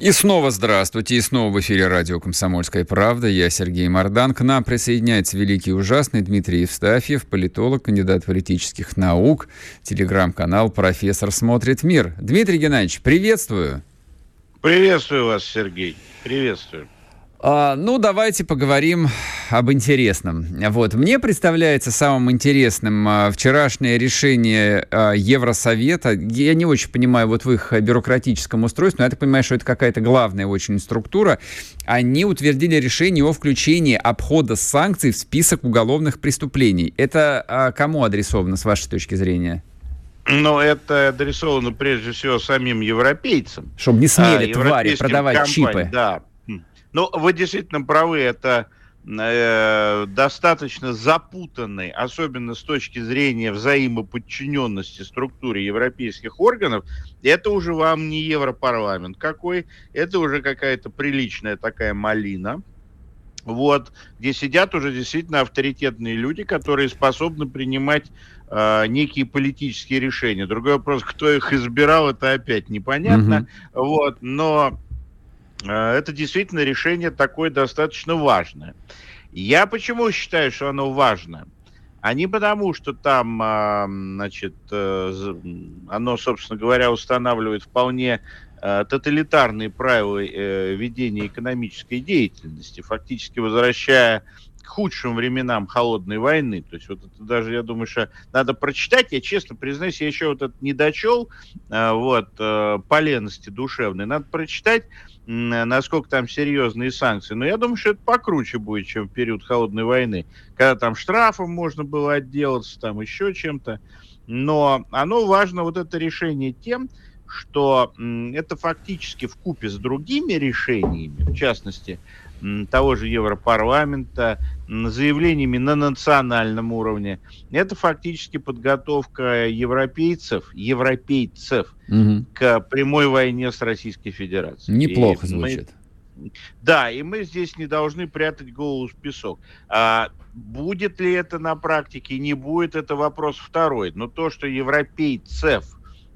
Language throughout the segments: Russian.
И снова здравствуйте, и снова в эфире радио «Комсомольская правда». Я Сергей Мордан. К нам присоединяется великий и ужасный Дмитрий Евстафьев, политолог, кандидат политических наук, телеграм-канал «Профессор смотрит мир». Дмитрий Геннадьевич, приветствую. Приветствую вас, Сергей. Приветствую. А, ну, давайте поговорим об интересном. Вот, мне представляется самым интересным а, вчерашнее решение а, Евросовета. Я не очень понимаю вот в их бюрократическом устройстве, но я так понимаю, что это какая-то главная очень структура. Они утвердили решение о включении обхода санкций в список уголовных преступлений. Это а, кому адресовано, с вашей точки зрения? Но это адресовано прежде всего самим европейцам. Чтобы не смели а, твари продавать компаний, чипы. Да, ну, вы действительно правы, это э, достаточно запутанный, особенно с точки зрения взаимоподчиненности структуре европейских органов, это уже вам не Европарламент какой, это уже какая-то приличная такая малина, вот, где сидят уже действительно авторитетные люди, которые способны принимать э, некие политические решения. Другой вопрос, кто их избирал, это опять непонятно. Mm-hmm. Вот, но это действительно решение такое достаточно важное. Я почему считаю, что оно важно? А не потому, что там, а, значит, э, оно, собственно говоря, устанавливает вполне э, тоталитарные правила ведения экономической деятельности, фактически возвращая к худшим временам холодной войны. То есть вот это даже, я думаю, что надо прочитать. Я честно признаюсь, я еще вот это не дочел, вот, по лености душевной. Надо прочитать насколько там серьезные санкции. Но я думаю, что это покруче будет, чем в период холодной войны, когда там штрафом можно было отделаться, там еще чем-то. Но оно важно, вот это решение тем, что это фактически в купе с другими решениями, в частности, того же Европарламента, заявлениями на национальном уровне. Это фактически подготовка европейцев, европейцев угу. к прямой войне с Российской Федерацией. Неплохо и звучит. Мы, да, и мы здесь не должны прятать голову в песок. А будет ли это на практике, не будет, это вопрос второй. Но то, что европейцев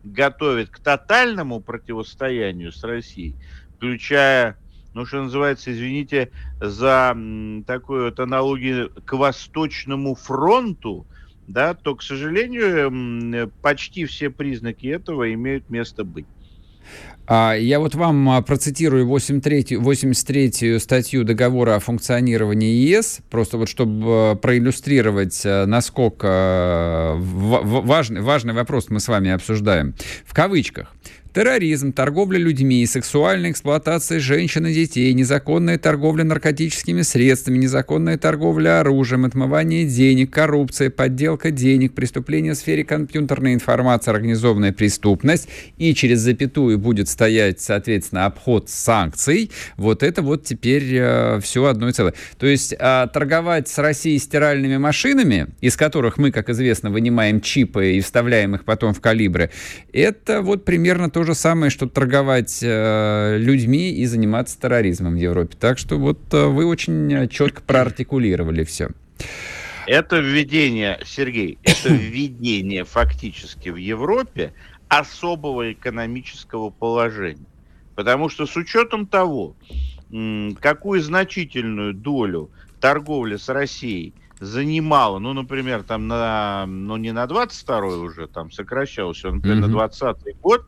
готовит к тотальному противостоянию с Россией, включая ну, что называется, извините за такую вот аналогию к Восточному фронту, да, то, к сожалению, почти все признаки этого имеют место быть. А, я вот вам а, процитирую 83-ю статью договора о функционировании ЕС, просто вот чтобы а, проиллюстрировать, насколько важный, важный вопрос мы с вами обсуждаем. В кавычках. Терроризм, торговля людьми, сексуальная эксплуатация женщин и детей, незаконная торговля наркотическими средствами, незаконная торговля оружием, отмывание денег, коррупция, подделка денег, преступления в сфере компьютерной информации, организованная преступность, и через запятую будет стоять, соответственно, обход санкций, вот это вот теперь э, все одно и целое. То есть э, торговать с Россией стиральными машинами, из которых мы, как известно, вынимаем чипы и вставляем их потом в калибры, это вот примерно то же самое, что торговать э, людьми и заниматься терроризмом в Европе. Так что вот э, вы очень четко проартикулировали все. Это введение, Сергей, это введение фактически в Европе особого экономического положения. Потому что с учетом того, какую значительную долю торговли с Россией занимала, ну, например, там на, ну, не на 22-й уже, там сокращался, например, mm-hmm. на 20-й год,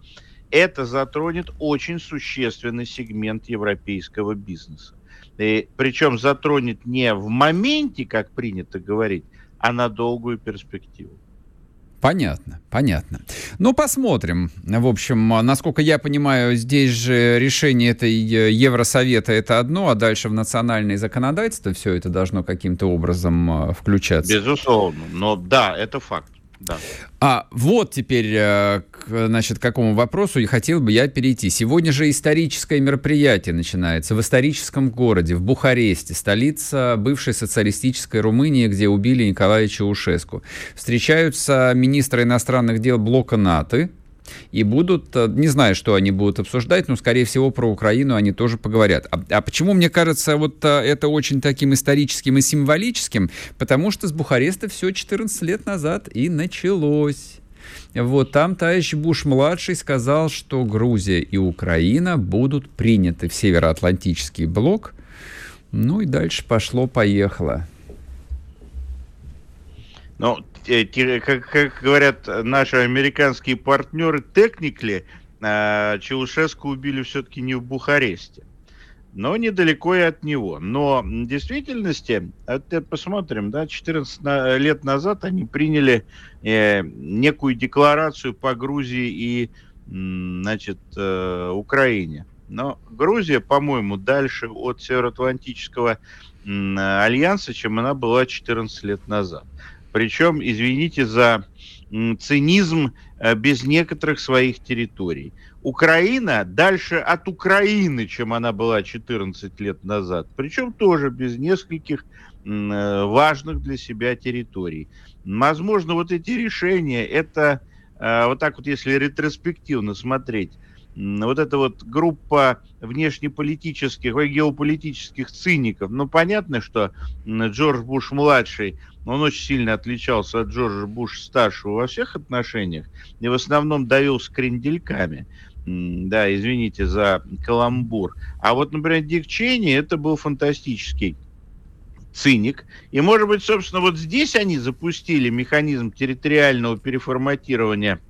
это затронет очень существенный сегмент европейского бизнеса. И, причем затронет не в моменте, как принято говорить, а на долгую перспективу. Понятно, понятно. Ну, посмотрим. В общем, насколько я понимаю, здесь же решение этой э, Евросовета это одно, а дальше в национальное законодательство все это должно каким-то образом э, включаться. Безусловно. Но да, это факт. Да. А вот теперь, э, к, значит, к какому вопросу и хотел бы я перейти. Сегодня же историческое мероприятие начинается в историческом городе, в Бухаресте, столица бывшей социалистической Румынии, где убили Николая Чаушеску. Встречаются министры иностранных дел блока НАТО, и будут, э, не знаю, что они будут обсуждать, но, скорее всего, про Украину они тоже поговорят. А, а почему, мне кажется, вот э, это очень таким историческим и символическим? Потому что с Бухареста все 14 лет назад и началось. Вот там товарищ Буш-младший сказал, что Грузия и Украина будут приняты в Североатлантический блок. Ну и дальше пошло-поехало. Ну, как, как говорят наши американские партнеры, техникли э, Чаушеску убили все-таки не в Бухаресте, но недалеко и от него. Но в действительности, посмотрим, да, 14 лет назад они приняли э, некую декларацию по Грузии и, значит, э, Украине. Но Грузия, по-моему, дальше от Североатлантического альянса, чем она была 14 лет назад. Причем, извините за цинизм, э, без некоторых своих территорий. Украина дальше от Украины, чем она была 14 лет назад. Причем тоже без нескольких э, важных для себя территорий. Возможно, вот эти решения, это э, вот так вот, если ретроспективно смотреть, вот эта вот группа внешнеполитических, геополитических циников, ну, понятно, что Джордж Буш-младший – он очень сильно отличался от Джорджа Буша-старшего во всех отношениях и в основном давил с крендельками. Да, извините за каламбур. А вот, например, Дик Чейни, это был фантастический циник. И, может быть, собственно, вот здесь они запустили механизм территориального переформатирования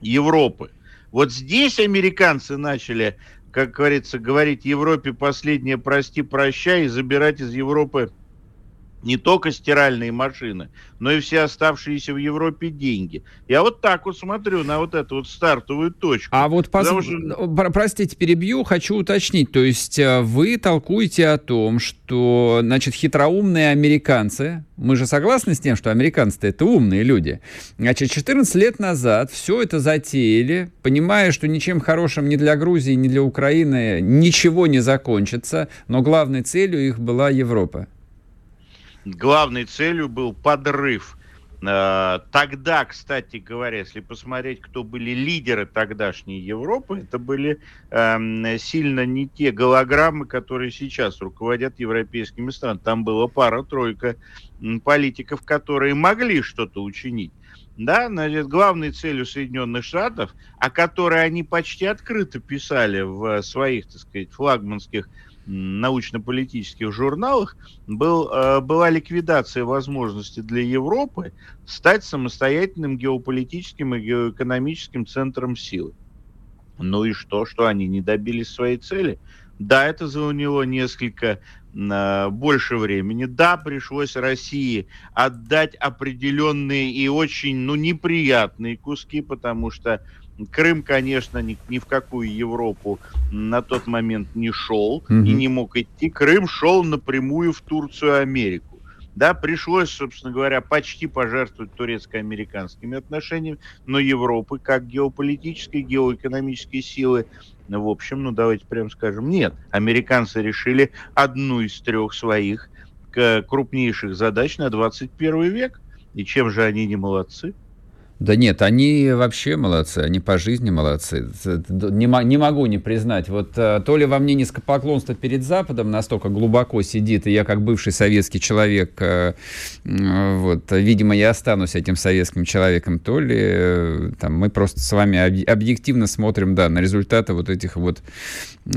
Европы. Вот здесь американцы начали, как говорится, говорить Европе последнее прости, прощай и забирать из Европы не только стиральные машины, но и все оставшиеся в Европе деньги. Я вот так вот смотрю на вот эту вот стартовую точку. А вот, поз... что... Ну, простите, перебью, хочу уточнить. То есть э, вы толкуете о том, что, значит, хитроумные американцы, мы же согласны с тем, что американцы-то это умные люди, значит, 14 лет назад все это затеяли, понимая, что ничем хорошим ни для Грузии, ни для Украины ничего не закончится, но главной целью их была Европа главной целью был подрыв. Э, тогда, кстати говоря, если посмотреть, кто были лидеры тогдашней Европы, это были э, сильно не те голограммы, которые сейчас руководят европейскими странами. Там была пара-тройка политиков, которые могли что-то учинить. Да, значит, главной целью Соединенных Штатов, о которой они почти открыто писали в своих, так сказать, флагманских научно-политических журналах был, э, была ликвидация возможности для Европы стать самостоятельным геополитическим и геоэкономическим центром силы. Ну и что, что они не добились своей цели? Да, это заняло несколько э, больше времени. Да, пришлось России отдать определенные и очень ну, неприятные куски, потому что Крым, конечно, ни, ни в какую Европу на тот момент не шел mm-hmm. и не мог идти. Крым шел напрямую в Турцию, Америку. Да, пришлось, собственно говоря, почти пожертвовать турецко-американскими отношениями, но Европы как геополитической, геоэкономической силы, в общем, ну давайте прям скажем, нет. Американцы решили одну из трех своих крупнейших задач на 21 век. И чем же они не молодцы? Да нет, они вообще молодцы, они по жизни молодцы. Не, могу не признать. Вот э, то ли во мне низкопоклонство перед Западом настолько глубоко сидит, и я как бывший советский человек, э, вот, видимо, я останусь этим советским человеком, то ли э, там, мы просто с вами объективно смотрим да, на результаты вот этих вот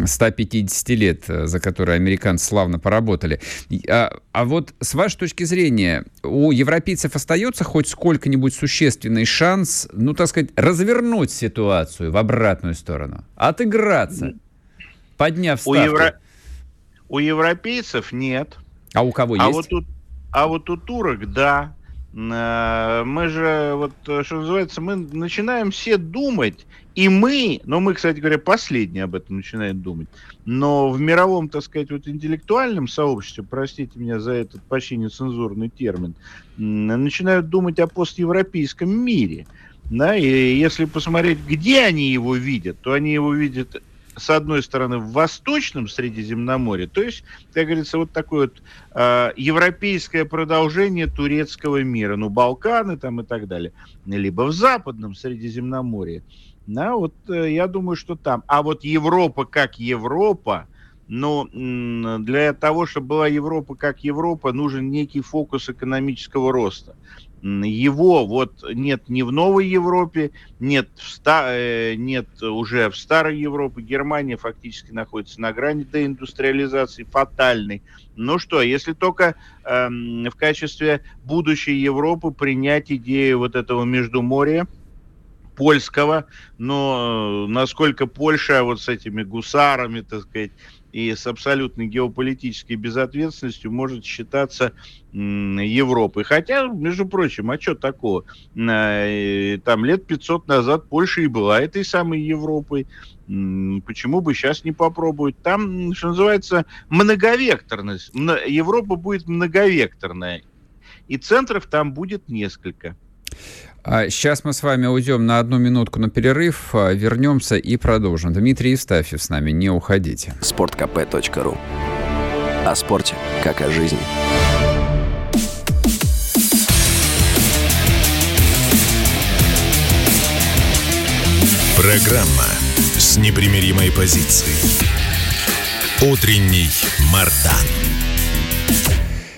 150 лет, за которые американцы славно поработали. А, а вот с вашей точки зрения, у европейцев остается хоть сколько-нибудь существенный шанс, ну, так сказать, развернуть ситуацию в обратную сторону, отыграться, подняв ставки? У, евро... у европейцев нет. А у кого а есть? Вот у... А вот у турок, да. Э, мы же, вот, что называется, мы начинаем все думать, и мы, но мы, кстати говоря, последние об этом начинаем думать, но в мировом, так сказать, вот интеллектуальном сообществе, простите меня за этот почти нецензурный термин, начинают думать о постевропейском мире. Да, и если посмотреть, где они его видят, то они его видят с одной стороны, в Восточном Средиземноморье, то есть, как говорится, вот такое вот э, европейское продолжение турецкого мира, ну, Балканы там и так далее, либо в Западном Средиземноморье. Да, вот э, я думаю, что там. А вот Европа как Европа, но для того, чтобы была Европа как Европа, нужен некий фокус экономического роста его вот нет ни в Новой Европе, нет, в ста, э, нет уже в Старой Европе. Германия фактически находится на грани деиндустриализации, фатальной. Ну что, если только э, в качестве будущей Европы принять идею вот этого Междуморья, польского, но э, насколько Польша вот с этими гусарами, так сказать, и с абсолютной геополитической безответственностью может считаться Европой. Хотя, между прочим, а что такого? Э, там лет 500 назад Польша и была этой самой Европой. Почему бы сейчас не попробовать? Там, что называется, многовекторность. Европа будет многовекторная. И центров там будет несколько. Сейчас мы с вами уйдем на одну минутку на перерыв, а, вернемся и продолжим. Дмитрий Евстафьев с нами, не уходите. Спорткп.ру О спорте, как о жизни. Программа с непримиримой позицией. Утренний Мардан.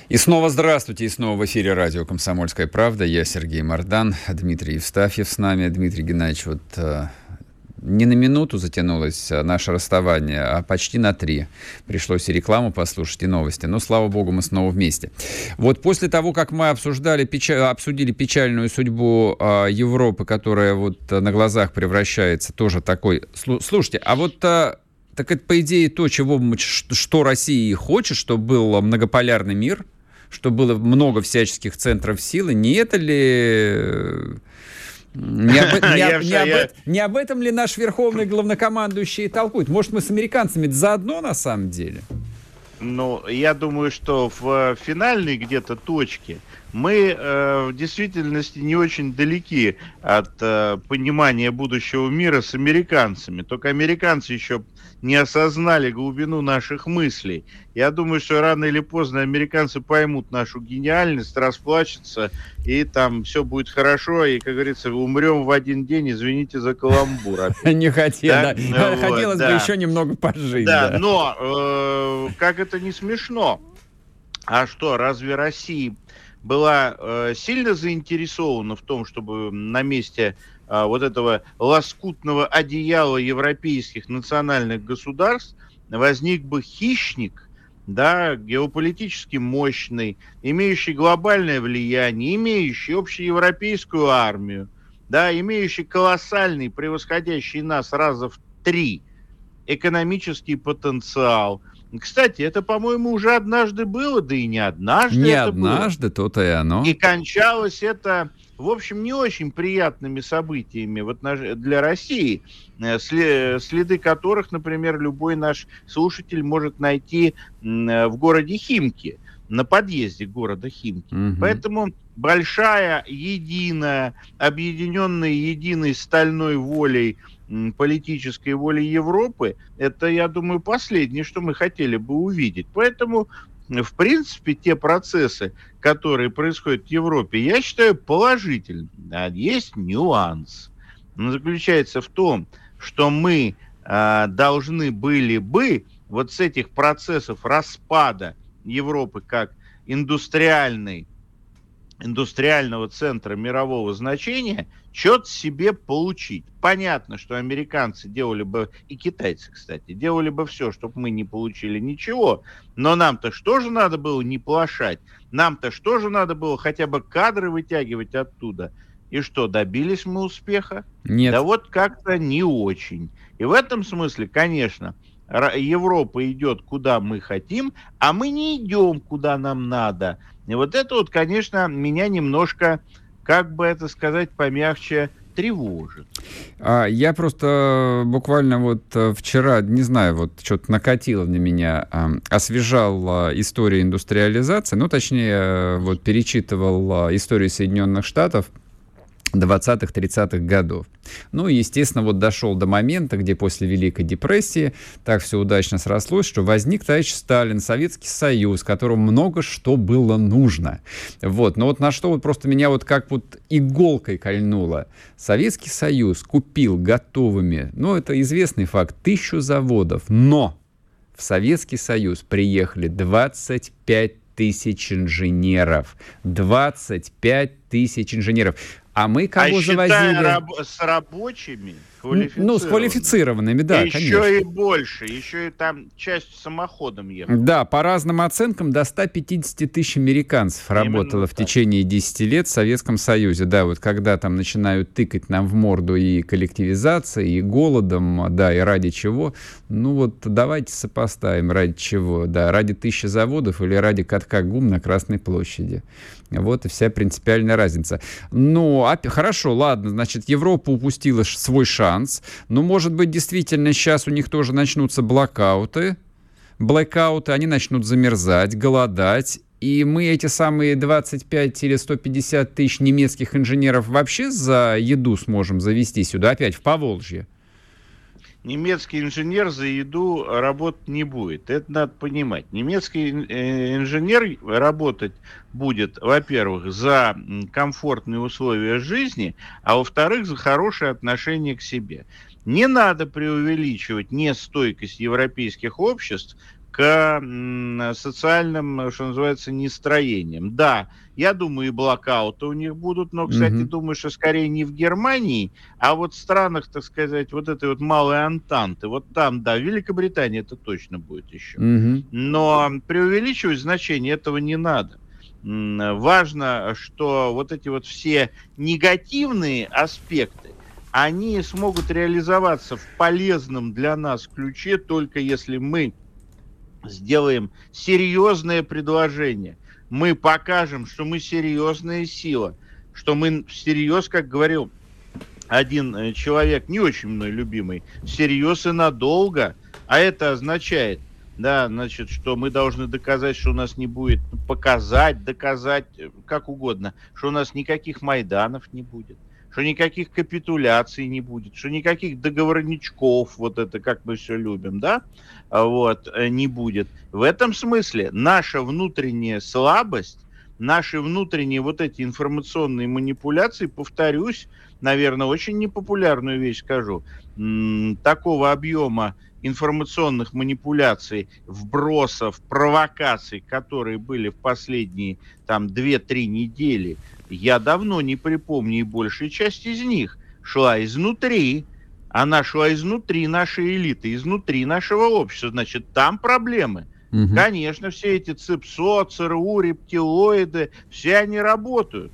И снова здравствуйте, и снова в эфире радио «Комсомольская правда». Я Сергей Мордан, Дмитрий Евстафьев с нами. Дмитрий Геннадьевич, вот э, не на минуту затянулось э, наше расставание, а почти на три. Пришлось и рекламу послушать, и новости. Но, слава богу, мы снова вместе. Вот после того, как мы обсуждали, печаль, обсудили печальную судьбу э, Европы, которая вот э, на глазах превращается тоже такой... Слушайте, а вот... Э, так это, по идее, то, чего, что Россия и хочет, чтобы был многополярный мир – что было много всяческих центров силы, не это ли... Не об, не, об, не, об, не об этом ли наш верховный главнокомандующий толкует? Может, мы с американцами заодно на самом деле? Ну, я думаю, что в финальной где-то точке мы э, в действительности не очень далеки от э, понимания будущего мира с американцами. Только американцы еще не осознали глубину наших мыслей. Я думаю, что рано или поздно американцы поймут нашу гениальность, расплачутся, и там все будет хорошо, и, как говорится, умрем в один день, извините за каламбур. Не хотел, да. Хотелось бы еще немного пожить. Да, но э, как это не смешно, а что, разве Россия была э, сильно заинтересована в том, чтобы на месте а, вот этого лоскутного одеяла европейских национальных государств возник бы хищник, да, геополитически мощный, имеющий глобальное влияние, имеющий общеевропейскую армию, да, имеющий колоссальный, превосходящий нас раза в три экономический потенциал. Кстати, это, по-моему, уже однажды было, да и не однажды. Не однажды, то-то и оно. И кончалось это в общем, не очень приятными событиями для России, э, следы которых, например, любой наш слушатель может найти э, в городе Химки, на подъезде города Химки. Угу. Поэтому большая, единая, объединенная единой стальной волей политической воли Европы, это, я думаю, последнее, что мы хотели бы увидеть. Поэтому в принципе, те процессы, которые происходят в Европе, я считаю положительными. А есть нюанс. Он заключается в том, что мы э, должны были бы вот с этих процессов распада Европы как индустриальной индустриального центра мирового значения что-то себе получить. Понятно, что американцы делали бы, и китайцы, кстати, делали бы все, чтобы мы не получили ничего, но нам-то что же надо было не плашать? Нам-то что же надо было хотя бы кадры вытягивать оттуда? И что, добились мы успеха? Нет. Да вот как-то не очень. И в этом смысле, конечно, Европа идет куда мы хотим, а мы не идем куда нам надо. И вот это вот, конечно, меня немножко, как бы это сказать помягче, тревожит. А, я просто буквально вот э, вчера, не знаю, вот что-то накатило на меня, освежал историю индустриализации, ну, точнее, э, вот перечитывал историю Соединенных Штатов, 20-30-х годов. Ну, естественно, вот дошел до момента, где после Великой депрессии так все удачно срослось, что возник товарищ Сталин, Советский Союз, которому много что было нужно. Вот, но вот на что вот просто меня вот как вот иголкой кольнуло. Советский Союз купил готовыми, ну, это известный факт, тысячу заводов, но в Советский Союз приехали 25 тысяч инженеров. 25 тысяч инженеров. А мы кого а завозили? Раб- с рабочими, ну, с квалифицированными, да, еще конечно. Еще и больше, еще и там часть самоходом ехала. Да, по разным оценкам до 150 тысяч американцев Именно работало так. в течение 10 лет в Советском Союзе. Да, вот когда там начинают тыкать нам в морду и коллективизацией, и голодом, да, и ради чего, ну вот давайте сопоставим, ради чего, да, ради тысячи заводов или ради катка гум на Красной площади. Вот и вся принципиальная разница. Ну, а, хорошо, ладно, значит, Европа упустила свой шанс. Но, может быть, действительно сейчас у них тоже начнутся блокауты, блэкауты, они начнут замерзать, голодать, и мы эти самые 25 или 150 тысяч немецких инженеров вообще за еду сможем завести сюда, опять в Поволжье немецкий инженер за еду работать не будет. Это надо понимать. Немецкий э, инженер работать будет, во-первых, за комфортные условия жизни, а во-вторых, за хорошее отношение к себе. Не надо преувеличивать нестойкость европейских обществ к социальным, что называется, нестроениям. Да, я думаю, и блокауты у них будут, но, кстати, mm-hmm. думаю, что скорее не в Германии, а вот в странах, так сказать, вот этой вот малой Антанты. Вот там, да, в Великобритании это точно будет еще. Mm-hmm. Но преувеличивать значение этого не надо. Важно, что вот эти вот все негативные аспекты, они смогут реализоваться в полезном для нас ключе только если мы сделаем серьезное предложение. Мы покажем, что мы серьезная сила, что мы всерьез, как говорил один э, человек, не очень мной любимый, всерьез и надолго. А это означает, да, значит, что мы должны доказать, что у нас не будет, показать, доказать, э, как угодно, что у нас никаких Майданов не будет что никаких капитуляций не будет, что никаких договорничков, вот это как мы все любим, да, а вот, э, не будет. В этом смысле наша внутренняя слабость, наши внутренние вот эти информационные манипуляции, повторюсь, наверное, очень непопулярную вещь скажу, такого объема информационных манипуляций, вбросов, провокаций, которые были в последние там 2-3 недели, я давно не припомню, и большая часть из них шла изнутри. Она шла изнутри нашей элиты, изнутри нашего общества. Значит, там проблемы. Угу. Конечно, все эти ЦИПСО, ЦРУ, рептилоиды, все они работают.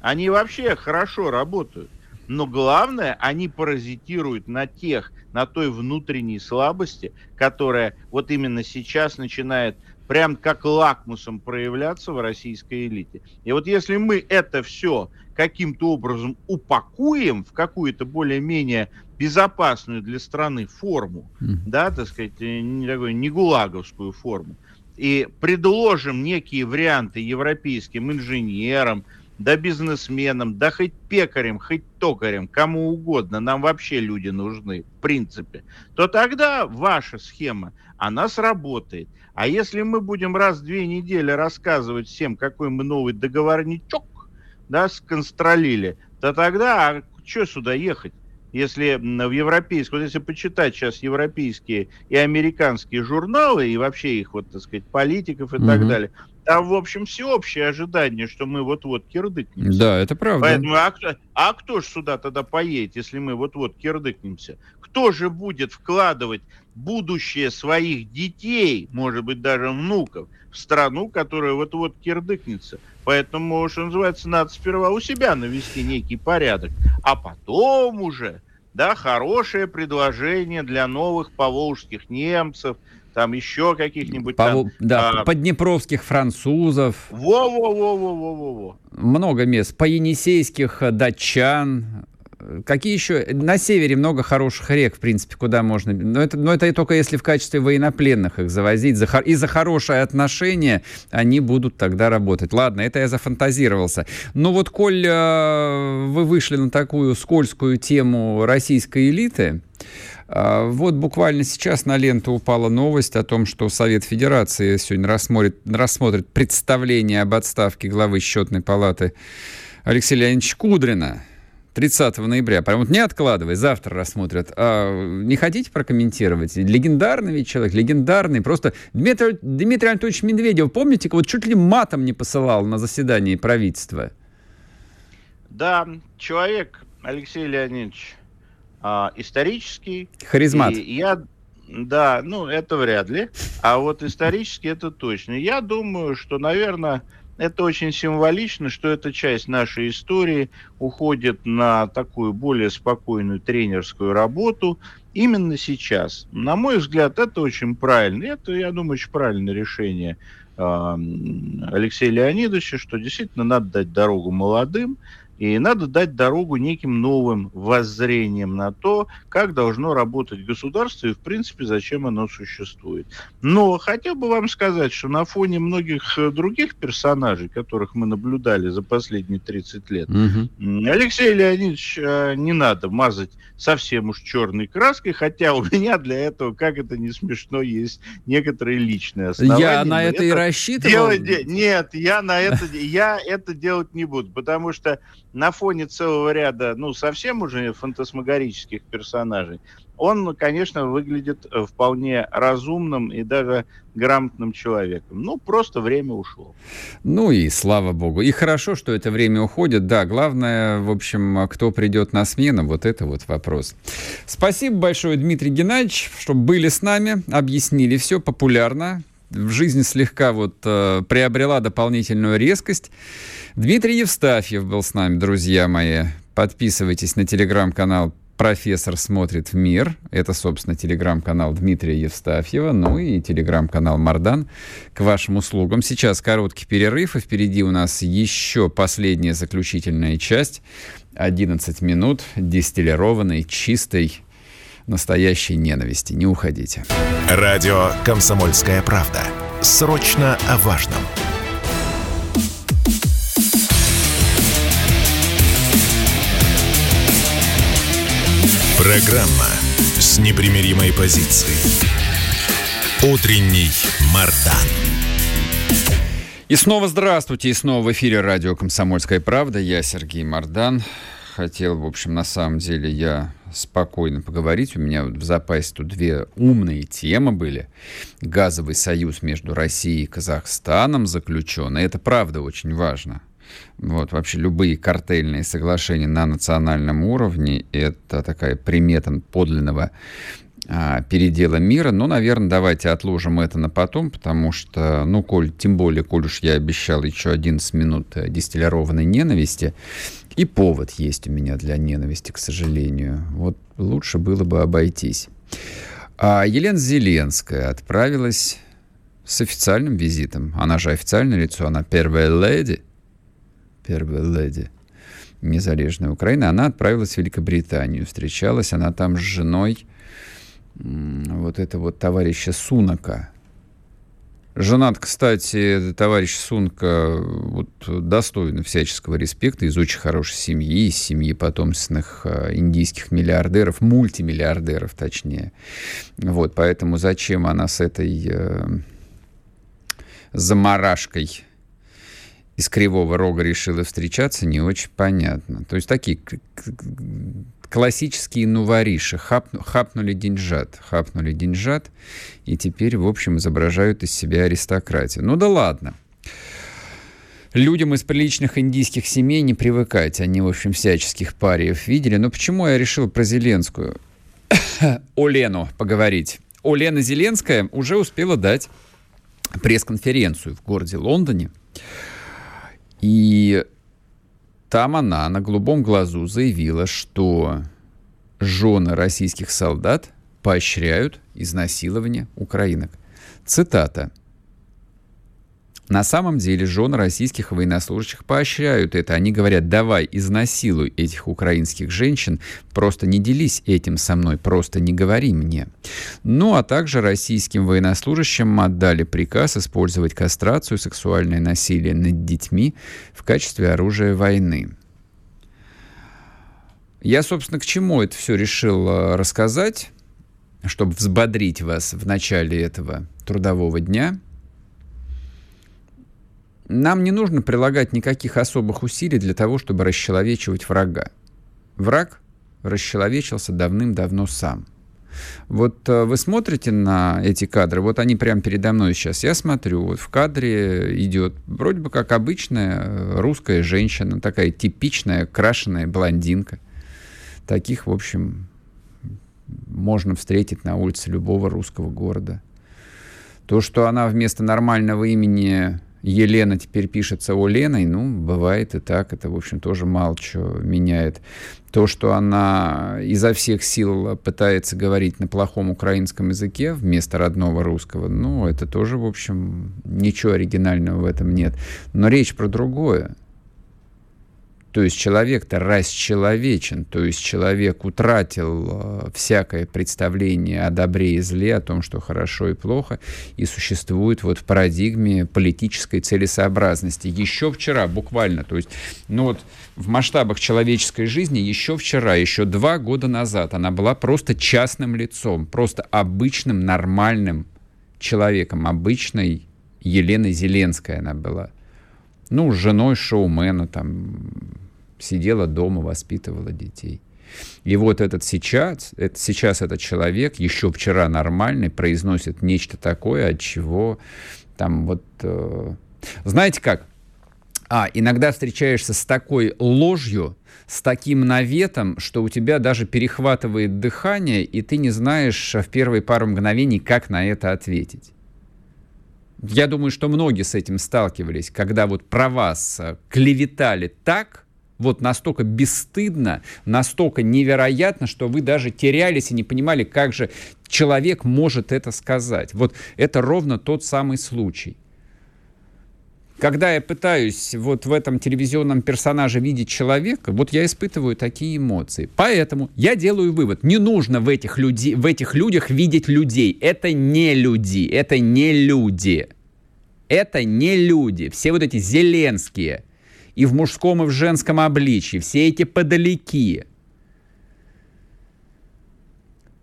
Они вообще хорошо работают. Но главное, они паразитируют на тех, на той внутренней слабости, которая вот именно сейчас начинает прям как лакмусом проявляться в российской элите. И вот если мы это все каким-то образом упакуем в какую-то более-менее безопасную для страны форму, mm. да, так сказать, э, не такую не гулаговскую форму, и предложим некие варианты европейским инженерам, да бизнесменам, да хоть пекарям, хоть токарям, кому угодно, нам вообще люди нужны, в принципе, то тогда ваша схема, она сработает. А если мы будем раз в две недели рассказывать всем, какой мы новый договорничок, да, сконстролили, то тогда, а что сюда ехать? Если в европейском, вот если почитать сейчас европейские и американские журналы, и вообще их, вот, так сказать, политиков и mm-hmm. так далее, там, в общем, всеобщее ожидание, что мы вот-вот кирдыкнемся. Да, это правда. Поэтому, а кто, а кто же сюда тогда поедет, если мы вот-вот кирдыкнемся? Кто же будет вкладывать будущее своих детей, может быть, даже внуков, в страну, которая вот-вот кирдыкнется? Поэтому, что называется, надо сперва у себя навести некий порядок, а потом уже да, хорошее предложение для новых поволжских немцев, там еще каких-нибудь Пов... там... Да, а... поднепровских французов. Во-во-во-во-во-во. Много мест. По-енисейских датчан, Какие еще? На севере много хороших рек, в принципе, куда можно... Но это, но это только если в качестве военнопленных их завозить. За, и за хорошее отношение они будут тогда работать. Ладно, это я зафантазировался. Но вот, коль э, вы вышли на такую скользкую тему российской элиты, э, вот буквально сейчас на ленту упала новость о том, что Совет Федерации сегодня рассмотрит, рассмотрит представление об отставке главы счетной палаты Алексея Леонидовича Кудрина. 30 ноября. Прям вот не откладывай, завтра рассмотрят. А, не хотите прокомментировать? Легендарный ведь человек, легендарный. Просто Дмитрий, Дмитрий Анатольевич Медведев, помните, вот чуть ли матом не посылал на заседании правительства? Да, человек Алексей Леонидович а, исторический. Харизмат. И я, да, ну это вряд ли. А вот исторически это точно. Я думаю, что, наверное, это очень символично, что эта часть нашей истории уходит на такую более спокойную тренерскую работу именно сейчас. На мой взгляд, это очень правильно. Это, я думаю, очень правильное решение э, Алексея Леонидовича, что действительно надо дать дорогу молодым, и надо дать дорогу неким новым воззрениям на то, как должно работать государство и, в принципе, зачем оно существует. Но хотел бы вам сказать, что на фоне многих э, других персонажей, которых мы наблюдали за последние 30 лет, угу. Алексей Леонидович э, не надо мазать совсем уж черной краской, хотя у меня для этого, как это не смешно, есть некоторые личные основания. Я на это, это и рассчитывал. Делать... Нет, я на это, я это делать не буду, потому что на фоне целого ряда, ну, совсем уже фантасмагорических персонажей, он, конечно, выглядит э, вполне разумным и даже грамотным человеком. Ну, просто время ушло. Ну и слава богу. И хорошо, что это время уходит. Да, главное, в общем, кто придет на смену, вот это вот вопрос. Спасибо большое, Дмитрий Геннадьевич, что были с нами, объяснили все популярно. В жизни слегка вот э, приобрела дополнительную резкость. Дмитрий Евстафьев был с нами, друзья мои. Подписывайтесь на телеграм-канал «Профессор смотрит в мир». Это, собственно, телеграм-канал Дмитрия Евстафьева, ну и телеграм-канал «Мардан» к вашим услугам. Сейчас короткий перерыв, и впереди у нас еще последняя заключительная часть. 11 минут дистиллированной, чистой, настоящей ненависти. Не уходите. Радио «Комсомольская правда». Срочно о важном. Программа с непримиримой позицией. Утренний Мардан. И снова здравствуйте, и снова в эфире радио «Комсомольская правда». Я Сергей Мардан. Хотел, в общем, на самом деле я спокойно поговорить. У меня в запасе тут две умные темы были. Газовый союз между Россией и Казахстаном заключен. И это правда очень важно. Вот, вообще любые картельные соглашения на национальном уровне – это такая примета подлинного а, передела мира. Но, наверное, давайте отложим это на потом, потому что, ну, коль, тем более, коль уж я обещал еще 11 минут э, дистиллированной ненависти, и повод есть у меня для ненависти, к сожалению. Вот лучше было бы обойтись. А Елена Зеленская отправилась с официальным визитом. Она же официальное лицо, она первая леди – первая леди незалежной Украины, она отправилась в Великобританию. Встречалась она там с женой вот этого вот товарища Сунака. Женат, кстати, товарищ Сунка вот, достойно всяческого респекта, из очень хорошей семьи, из семьи потомственных э, индийских миллиардеров, мультимиллиардеров точнее. Вот, поэтому зачем она с этой э, заморашкой из Кривого Рога решила встречаться, не очень понятно. То есть такие классические нувориши. Хап, хапнули деньжат, хапнули деньжат, и теперь, в общем, изображают из себя аристократию. Ну да ладно. Людям из приличных индийских семей не привыкать. Они, в общем, всяческих париев видели. Но почему я решил про Зеленскую? О Лену поговорить. О Лена Зеленская уже успела дать пресс-конференцию в городе Лондоне – и там она на голубом глазу заявила, что жены российских солдат поощряют изнасилование украинок. Цитата. На самом деле жены российских военнослужащих поощряют это. Они говорят, давай, изнасилуй этих украинских женщин, просто не делись этим со мной, просто не говори мне. Ну, а также российским военнослужащим отдали приказ использовать кастрацию, сексуальное насилие над детьми в качестве оружия войны. Я, собственно, к чему это все решил э, рассказать, чтобы взбодрить вас в начале этого трудового дня – нам не нужно прилагать никаких особых усилий для того, чтобы расчеловечивать врага. Враг расчеловечился давным-давно сам. Вот э, вы смотрите на эти кадры, вот они прямо передо мной сейчас. Я смотрю, вот в кадре идет вроде бы как обычная э, русская женщина, такая типичная крашеная блондинка. Таких, в общем, можно встретить на улице любого русского города. То, что она вместо нормального имени Елена теперь пишется Оленой, ну, бывает и так, это, в общем, тоже мало чего меняет. То, что она изо всех сил пытается говорить на плохом украинском языке вместо родного русского, ну, это тоже, в общем, ничего оригинального в этом нет. Но речь про другое. То есть человек-то расчеловечен, то есть человек утратил э, всякое представление о добре и зле, о том, что хорошо и плохо, и существует вот в парадигме политической целесообразности. Еще вчера, буквально, то есть, ну вот в масштабах человеческой жизни, еще вчера, еще два года назад она была просто частным лицом, просто обычным, нормальным человеком, обычной Еленой Зеленской она была. Ну, женой шоумена, там, сидела дома, воспитывала детей. И вот этот сейчас, это, сейчас этот человек, еще вчера нормальный, произносит нечто такое, от чего там вот... Э, знаете как? А, иногда встречаешься с такой ложью, с таким наветом, что у тебя даже перехватывает дыхание, и ты не знаешь в первые пару мгновений, как на это ответить. Я думаю, что многие с этим сталкивались, когда вот про вас клеветали так, вот настолько бесстыдно, настолько невероятно, что вы даже терялись и не понимали, как же человек может это сказать. Вот это ровно тот самый случай. Когда я пытаюсь вот в этом телевизионном персонаже видеть человека, вот я испытываю такие эмоции. Поэтому я делаю вывод. Не нужно в этих, люди, в этих людях видеть людей. Это не люди. Это не люди. Это не люди. Все вот эти зеленские – и в мужском, и в женском обличии, все эти подалеки.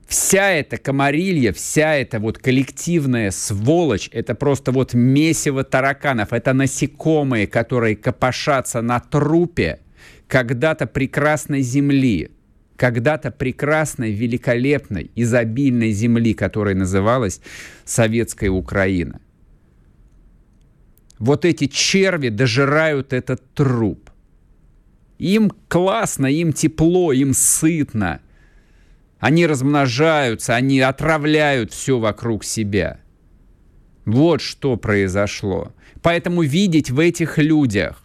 Вся эта комарилья, вся эта вот коллективная сволочь, это просто вот месиво тараканов, это насекомые, которые копошатся на трупе когда-то прекрасной земли, когда-то прекрасной, великолепной, изобильной земли, которая называлась Советская Украина вот эти черви дожирают этот труп. Им классно, им тепло, им сытно. Они размножаются, они отравляют все вокруг себя. Вот что произошло. Поэтому видеть в этих людях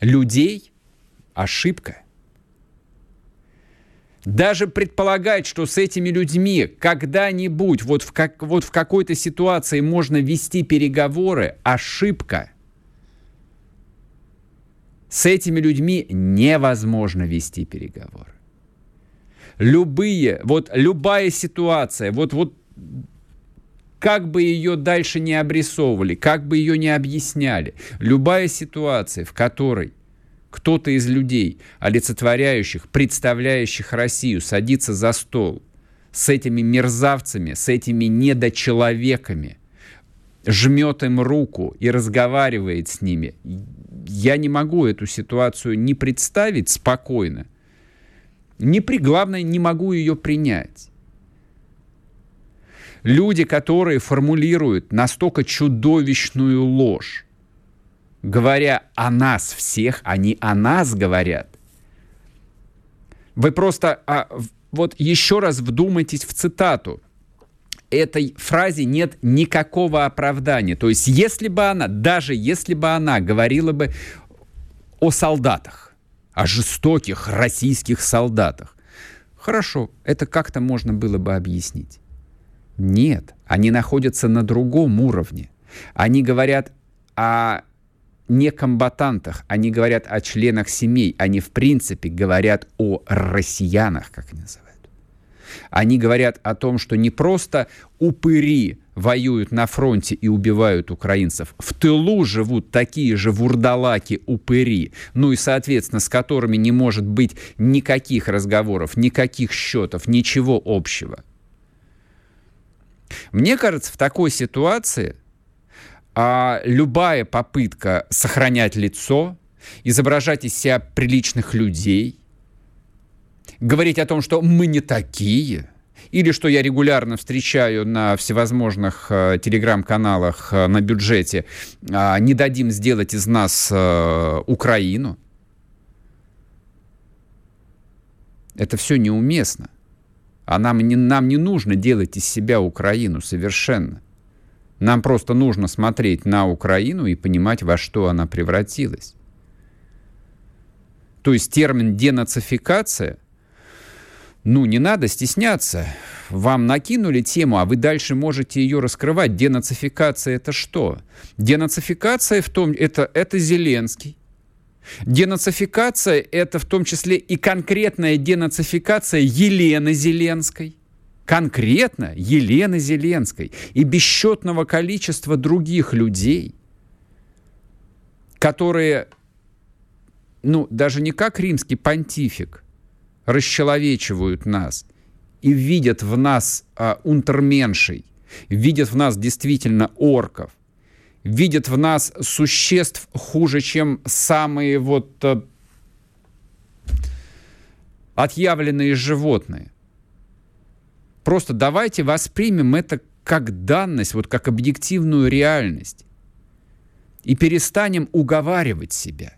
людей – ошибка – даже предполагать, что с этими людьми когда-нибудь, вот в, как, вот в какой-то ситуации можно вести переговоры, ошибка. С этими людьми невозможно вести переговоры. Любые, вот любая ситуация, вот, вот как бы ее дальше не обрисовывали, как бы ее не объясняли, любая ситуация, в которой кто-то из людей, олицетворяющих, представляющих Россию, садится за стол с этими мерзавцами, с этими недочеловеками, жмет им руку и разговаривает с ними. Я не могу эту ситуацию не представить спокойно, не при, главное, не могу ее принять. Люди, которые формулируют настолько чудовищную ложь, говоря о нас всех, они о нас говорят. Вы просто а, вот еще раз вдумайтесь в цитату. Этой фразе нет никакого оправдания. То есть, если бы она, даже если бы она говорила бы о солдатах, о жестоких российских солдатах, Хорошо, это как-то можно было бы объяснить. Нет, они находятся на другом уровне. Они говорят о не комбатантах, они говорят о членах семей, они в принципе говорят о россиянах, как они называют. Они говорят о том, что не просто упыри воюют на фронте и убивают украинцев. В тылу живут такие же вурдалаки-упыри, ну и, соответственно, с которыми не может быть никаких разговоров, никаких счетов, ничего общего. Мне кажется, в такой ситуации а, любая попытка сохранять лицо, изображать из себя приличных людей, говорить о том, что мы не такие, или что я регулярно встречаю на всевозможных э, телеграм-каналах э, на бюджете, э, не дадим сделать из нас э, Украину. Это все неуместно. А нам не, нам не нужно делать из себя Украину совершенно. Нам просто нужно смотреть на Украину и понимать, во что она превратилась. То есть термин денацификация, ну, не надо стесняться. Вам накинули тему, а вы дальше можете ее раскрывать. Денацификация это что? Денацификация в том, это, это Зеленский. Денацификация это в том числе и конкретная денацификация Елены Зеленской конкретно Елены Зеленской и бесчетного количества других людей, которые, ну, даже не как римский понтифик, расчеловечивают нас и видят в нас а, унтерменшей, видят в нас действительно орков, видят в нас существ хуже, чем самые вот а, отъявленные животные. Просто давайте воспримем это как данность, вот как объективную реальность. И перестанем уговаривать себя.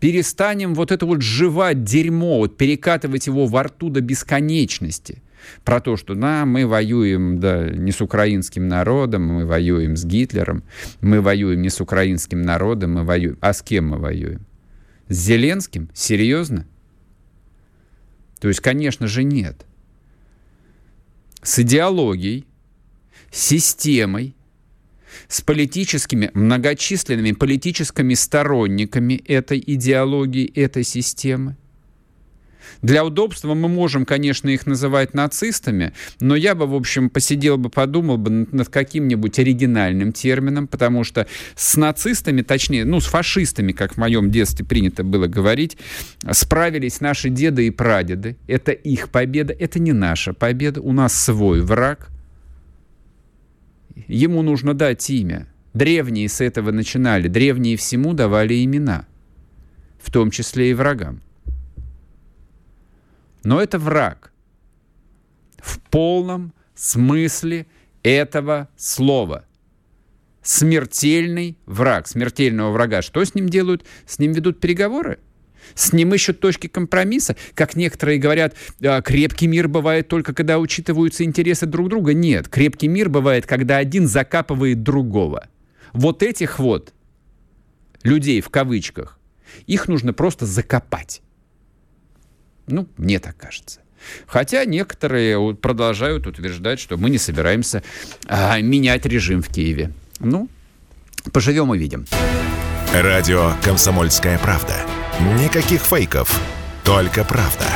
Перестанем вот это вот жевать дерьмо, вот перекатывать его во рту до бесконечности. Про то, что да, мы воюем да, не с украинским народом, мы воюем с Гитлером, мы воюем не с украинским народом, мы воюем. А с кем мы воюем? С Зеленским? Серьезно? То есть, конечно же, нет с идеологией, системой, с политическими, многочисленными политическими сторонниками этой идеологии, этой системы – для удобства мы можем, конечно, их называть нацистами, но я бы, в общем, посидел бы, подумал бы над каким-нибудь оригинальным термином, потому что с нацистами, точнее, ну, с фашистами, как в моем детстве принято было говорить, справились наши деды и прадеды. Это их победа, это не наша победа. У нас свой враг. Ему нужно дать имя. Древние с этого начинали. Древние всему давали имена, в том числе и врагам. Но это враг. В полном смысле этого слова. Смертельный враг. Смертельного врага. Что с ним делают? С ним ведут переговоры? С ним ищут точки компромисса. Как некоторые говорят, «А, крепкий мир бывает только когда учитываются интересы друг друга. Нет, крепкий мир бывает, когда один закапывает другого. Вот этих вот людей в кавычках, их нужно просто закопать. Ну, мне так кажется. Хотя некоторые продолжают утверждать, что мы не собираемся а, менять режим в Киеве. Ну, поживем и видим. Радио «Комсомольская правда». Никаких фейков, только правда.